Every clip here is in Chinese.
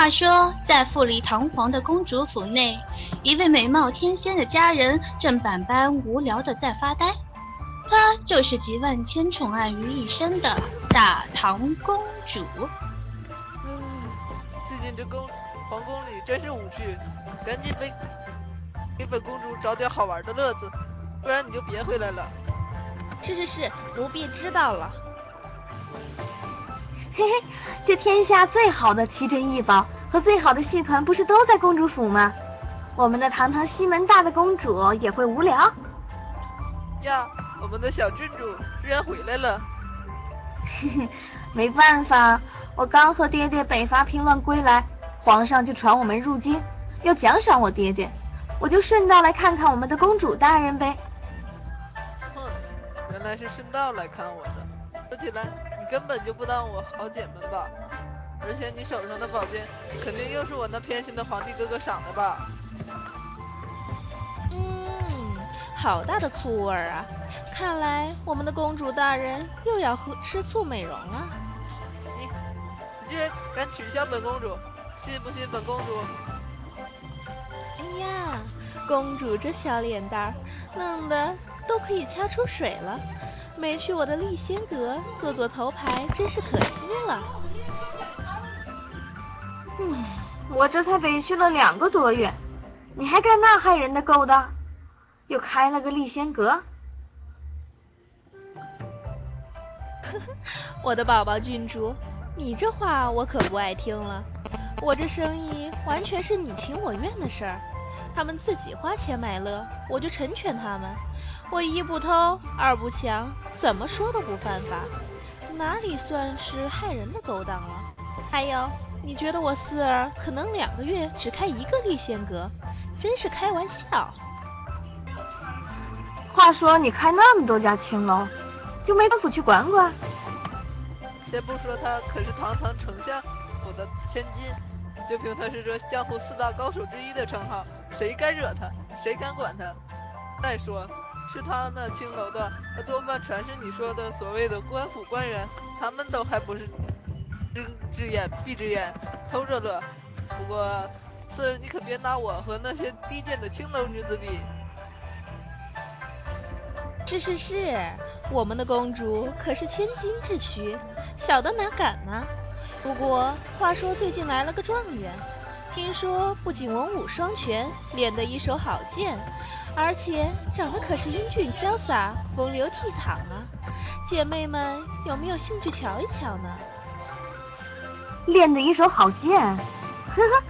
话说，在富丽堂皇的公主府内，一位美貌天仙的佳人正百般无聊的在发呆。她就是集万千宠爱于一身的大唐公主。嗯，最近这宫皇宫里真是无趣，赶紧给给本公主找点好玩的乐子，不然你就别回来了。是是是，奴婢知道了。嘿嘿，这天下最好的奇珍异宝和最好的戏团不是都在公主府吗？我们的堂堂西门大的公主也会无聊？呀，我们的小郡主居然回来了！嘿嘿，没办法，我刚和爹爹北伐平乱归来，皇上就传我们入京，要奖赏我爹爹，我就顺道来看看我们的公主大人呗。哼，原来是顺道来看我的。说起来，你根本就不当我好姐们吧？而且你手上的宝剑，肯定又是我那偏心的皇帝哥哥赏的吧？嗯，好大的醋味啊！看来我们的公主大人又要喝吃醋美容了。你，你居然敢取笑本公主，信不信本公主？哎呀，公主这小脸蛋儿，嫩的都可以掐出水了。没去我的丽仙阁做做头牌，真是可惜了。嗯，我这才委屈了两个多月，你还干那害人的勾当？又开了个丽仙阁？呵呵，我的宝宝郡主，你这话我可不爱听了。我这生意完全是你情我愿的事儿，他们自己花钱买乐，我就成全他们。我一不偷，二不抢，怎么说都不犯法，哪里算是害人的勾当了？还有，你觉得我四儿可能两个月只开一个立仙阁？真是开玩笑。话说你开那么多家青楼，就没功夫去管管？先不说他可是堂堂丞相府的千金，就凭他是这江湖四大高手之一的称号，谁敢惹他？谁敢管他？再说。是他那青楼的，那多半全是你说的所谓的官府官员，他们都还不是睁只眼闭只眼偷着乐。不过，次日你可别拿我和那些低贱的青楼女子比。是是是，我们的公主可是千金之躯，小的哪敢呢？不过话说最近来了个状元，听说不仅文武双全，练得一手好剑。而且长得可是英俊潇洒、风流倜傥啊！姐妹们有没有兴趣瞧一瞧呢？练得一手好剑，呵呵，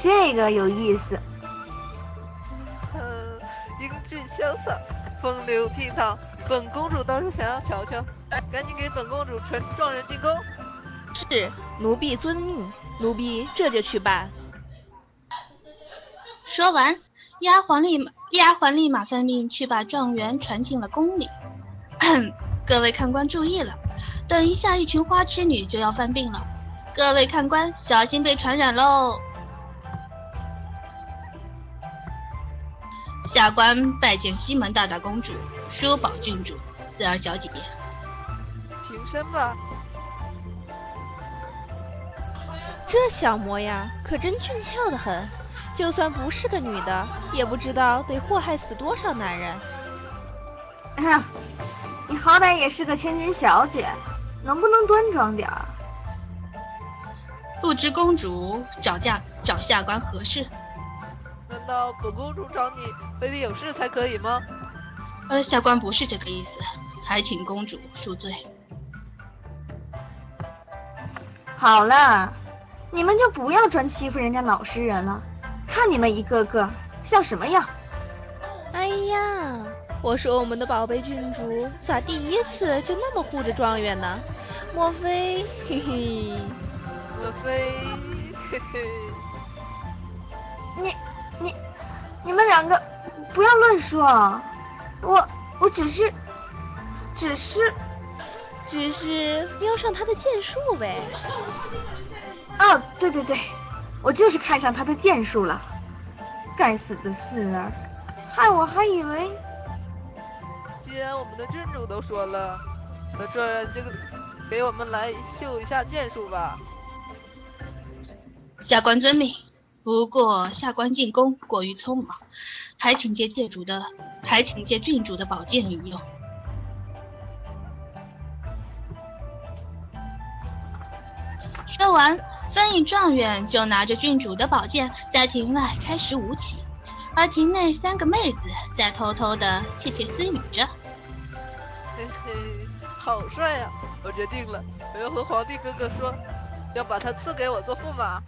这个有意思。嗯，英俊潇洒、风流倜傥，本公主倒是想要瞧瞧。来，赶紧给本公主传状元进宫。是，奴婢遵命，奴婢这就去办。说完，丫鬟立马。丫鬟立马奉命去把状元传进了宫里。各位看官注意了，等一下一群花痴女就要犯病了，各位看官小心被传染喽！下官拜见西门大大公主、舒宝郡主、四儿小姐。平身吧。这小模样可真俊俏的很。就算不是个女的，也不知道得祸害死多少男人。哎你好歹也是个千金小姐，能不能端庄点儿？不知公主找嫁找下官何事？难道本公主找你非得有事才可以吗？呃，下官不是这个意思，还请公主恕罪。好了，你们就不要专欺负人家老实人了。看你们一个个像什么样？哎呀，我说我们的宝贝郡主咋第一次就那么护着状元呢？莫非嘿嘿？莫非嘿嘿？你你你们两个不要乱说啊，我我只是只是只是瞄上他的剑术呗。哦，对对对。我就是看上他的剑术了，该死的四儿，害我还以为……既然我们的郡主都说了，那状元就给我们来秀一下剑术吧。下官遵命。不过下官进宫过于匆忙，还请借借主的，还请借郡主的宝剑一用。说完，分印状元就拿着郡主的宝剑在庭外开始舞起，而庭内三个妹子在偷偷的窃窃私语着。嘿嘿，好帅呀！我决定了，我要和皇帝哥哥说，要把他赐给我做驸马。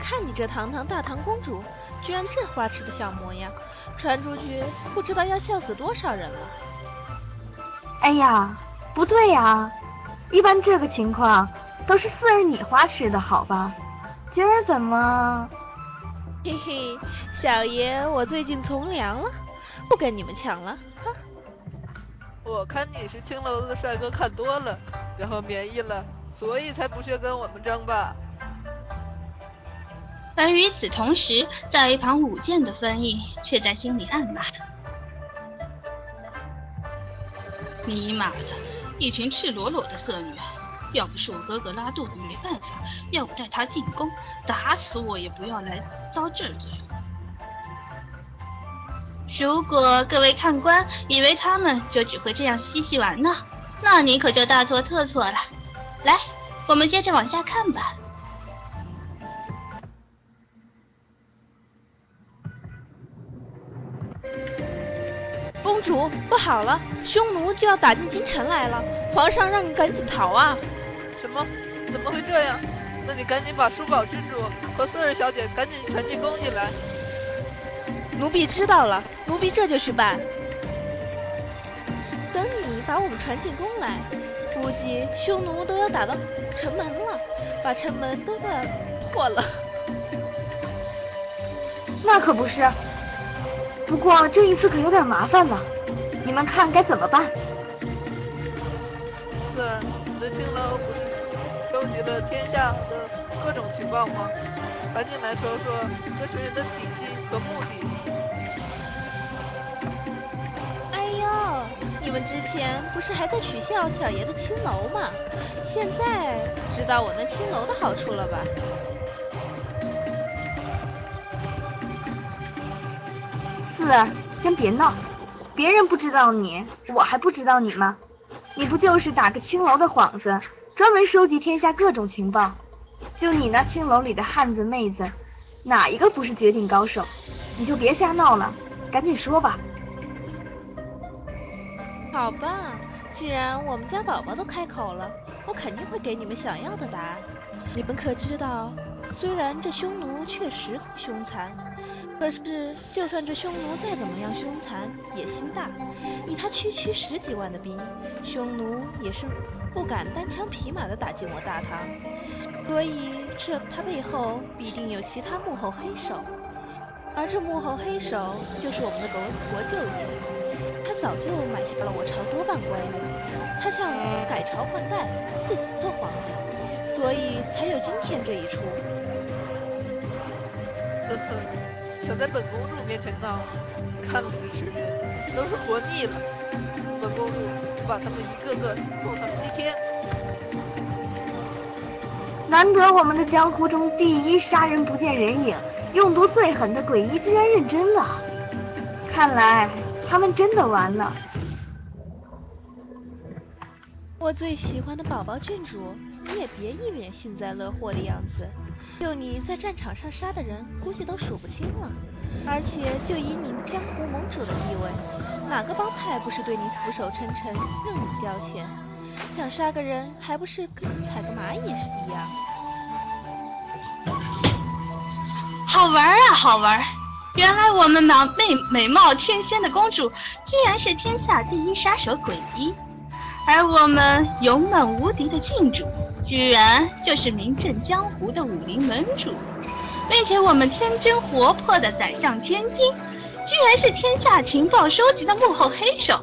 看你这堂堂大唐公主，居然这花痴的小模样，传出去不知道要笑死多少人了。哎呀，不对呀，一般这个情况都是四儿你花痴的好吧？今儿怎么？嘿嘿，小爷我最近从良了，不跟你们抢了。哈。我看你是青楼的帅哥看多了，然后免疫了，所以才不屑跟我们争吧。而与此同时，在一旁舞剑的分印却在心里暗骂：“尼玛的，一群赤裸裸的色女！要不是我哥哥拉肚子没办法，要不带他进宫，打死我也不要来遭这罪。如果各位看官以为他们就只会这样嬉戏玩闹，那你可就大错特错了。来，我们接着往下看吧。”公主，不好了，匈奴就要打进京城来了，皇上让你赶紧逃啊！什么？怎么会这样？那你赶紧把叔宝郡主和四儿小姐赶紧传进宫里来。奴婢知道了，奴婢这就去办。等你把我们传进宫来，估计匈奴都要打到城门了，把城门都要破了。那可不是。不过这一次可有点麻烦了，你们看该怎么办？四儿，你的青楼不是收集了天下的各种情报吗？赶紧来说说这群人的底细和目的。哎呦，你们之前不是还在取笑小爷的青楼吗？现在知道我那青楼的好处了吧？四儿，先别闹，别人不知道你，我还不知道你吗？你不就是打个青楼的幌子，专门收集天下各种情报？就你那青楼里的汉子妹子，哪一个不是绝顶高手？你就别瞎闹了，赶紧说吧。好吧，既然我们家宝宝都开口了，我肯定会给你们想要的答案。你们可知道，虽然这匈奴确实凶残。可是，就算这匈奴再怎么样凶残，野心大，以他区区十几万的兵，匈奴也是不敢单枪匹马的打进我大唐。所以，这他背后必定有其他幕后黑手，而这幕后黑手就是我们的国国舅爷。他早就买下了我朝多半官员，他想改朝换代，自己做皇帝，所以才有今天这一出。呵呵。想在本公主面前闹，看了这群人都是活腻了。本公主把他们一个个送上西天。难得我们的江湖中第一杀人不见人影、用毒最狠的鬼医居然认真了，看来他们真的完了。我最喜欢的宝宝郡主，你也别一脸幸灾乐祸的样子。就你在战场上杀的人，估计都数不清了。而且就以你江湖盟主的地位，哪个帮派不是对你俯首称臣、任你调遣？想杀个人，还不是跟踩个蚂蚁是一样？好玩啊，好玩！原来我们美美貌天仙的公主，居然是天下第一杀手鬼医，而我们勇猛无敌的郡主。居然就是名震江湖的武林门主，并且我们天真活泼的宰相千金，居然是天下情报收集的幕后黑手。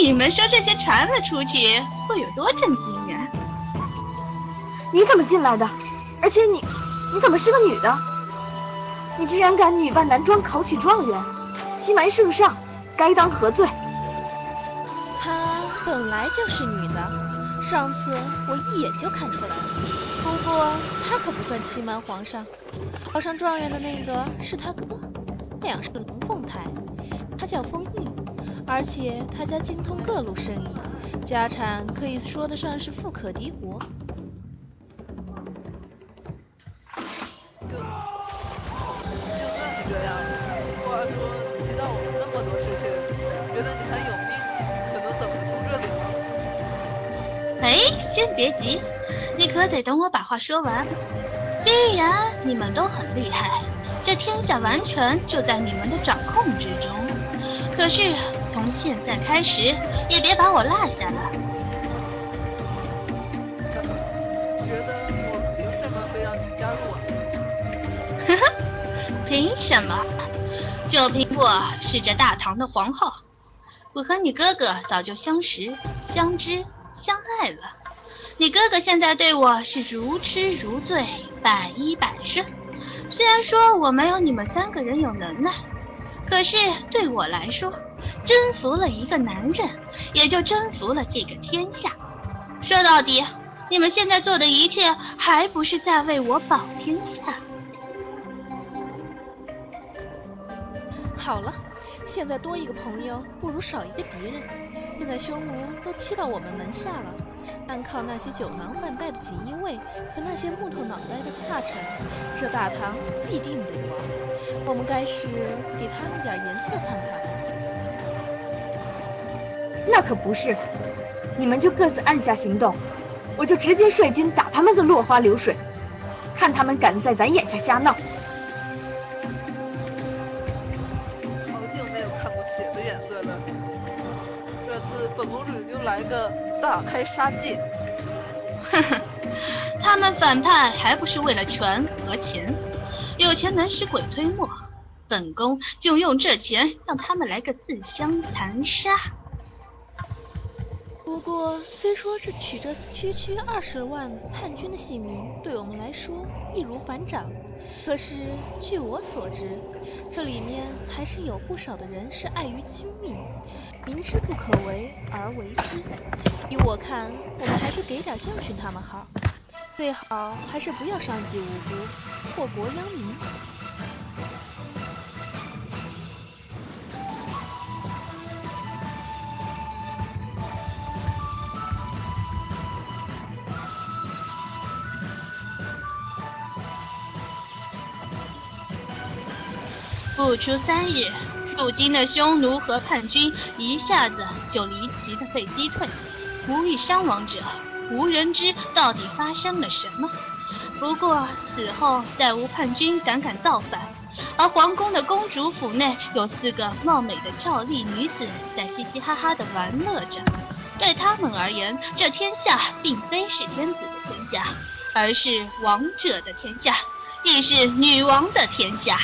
你们说这些传了出去会有多震惊呀？你怎么进来的？而且你，你怎么是个女的？你居然敢女扮男装考取状元，欺瞒圣上，该当何罪？她本来就是女的。上次我一眼就看出来了，不过他可不算欺瞒皇上。考上状元的那个是他哥，两是龙凤胎，他叫封印，而且他家精通各路生意，家产可以说得上是富可敌国。先别急，你可得等我把话说完。虽然你们都很厉害，这天下完全就在你们的掌控之中，可是从现在开始，也别把我落下了。觉得我凭什么非让你加入啊？呵呵，凭什么？就凭我是这大唐的皇后，我和你哥哥早就相识、相知、相爱了。你哥哥现在对我是如痴如醉，百依百顺。虽然说我没有你们三个人有能耐，可是对我来说，征服了一个男人，也就征服了这个天下。说到底，你们现在做的一切，还不是在为我保天下？好了，现在多一个朋友不如少一个敌人。现在匈奴都欺到我们门下了，单靠那些酒囊饭袋的锦衣卫和那些木头脑袋的大臣，这大唐必定得亡。我们该是给他们点颜色看看。那可不是，你们就各自按下行动，我就直接率军打他们个落花流水，看他们敢在咱眼下瞎闹。大开杀戒。哼哼，他们反叛还不是为了权和钱？有钱能使鬼推磨，本宫就用这钱让他们来个自相残杀。不过，虽说这取这区区二十万叛军的性命对我们来说易如反掌，可是据我所知，这里面还是有不少的人是碍于亲命，明知不可为而为之。依我看，我们还是给点教训他们好，最好还是不要伤及无辜，祸国殃民。不出三日，入京的匈奴和叛军一下子就离奇的被击退，无一伤亡者，无人知到底发生了什么。不过此后再无叛军胆敢造反，而皇宫的公主府内有四个貌美的俏丽女子在嘻嘻哈哈的玩乐着。对他们而言，这天下并非是天子的天下，而是王者的天下，亦是女王的天下。